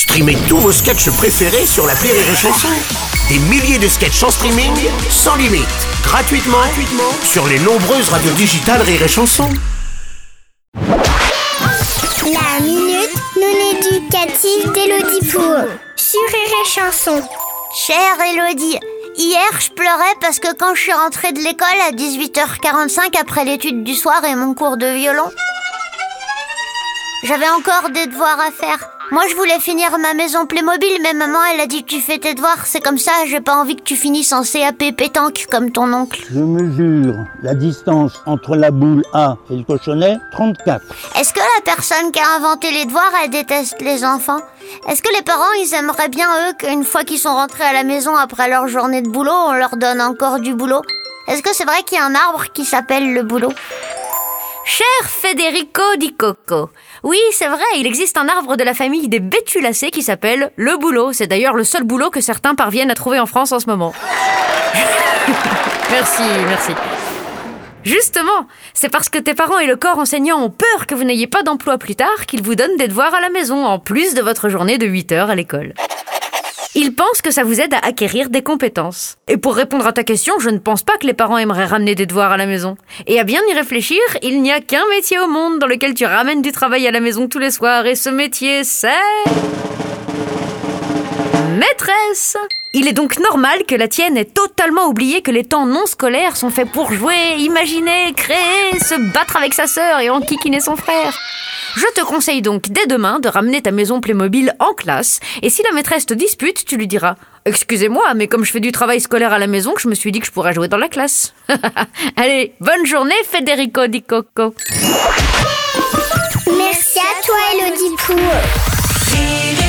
Streamez tous vos sketchs préférés sur la Rire et Chanson. Des milliers de sketchs en streaming, sans limite, gratuitement, sur les nombreuses radios digitales Rire et Chanson. La minute non éducative d'Elodie Pour sur Rire et Chanson. Chère Elodie, hier je pleurais parce que quand je suis rentrée de l'école à 18h45 après l'étude du soir et mon cours de violon, j'avais encore des devoirs à faire. Moi, je voulais finir ma maison Playmobil, mais maman, elle a dit que tu fais tes devoirs. C'est comme ça, j'ai pas envie que tu finisses en CAP pétanque comme ton oncle. Je mesure la distance entre la boule A et le cochonnet, 34. Est-ce que la personne qui a inventé les devoirs, elle déteste les enfants? Est-ce que les parents, ils aimeraient bien, eux, qu'une fois qu'ils sont rentrés à la maison après leur journée de boulot, on leur donne encore du boulot? Est-ce que c'est vrai qu'il y a un arbre qui s'appelle le boulot? Cher Federico Di Coco, oui, c'est vrai, il existe un arbre de la famille des bétulacées qui s'appelle le boulot. C'est d'ailleurs le seul boulot que certains parviennent à trouver en France en ce moment. merci, merci. Justement, c'est parce que tes parents et le corps enseignant ont peur que vous n'ayez pas d'emploi plus tard qu'ils vous donnent des devoirs à la maison, en plus de votre journée de 8 heures à l'école. Ils pensent que ça vous aide à acquérir des compétences. Et pour répondre à ta question, je ne pense pas que les parents aimeraient ramener des devoirs à la maison. Et à bien y réfléchir, il n'y a qu'un métier au monde dans lequel tu ramènes du travail à la maison tous les soirs, et ce métier, c'est... Maîtresse Il est donc normal que la tienne ait totalement oublié que les temps non scolaires sont faits pour jouer, imaginer, créer, se battre avec sa sœur et enquiquiner son frère. Je te conseille donc dès demain de ramener ta maison Playmobil en classe, et si la maîtresse te dispute, tu lui diras Excusez-moi, mais comme je fais du travail scolaire à la maison, je me suis dit que je pourrais jouer dans la classe. Allez, bonne journée, Federico Di Coco. Merci à toi, Elodie Pou.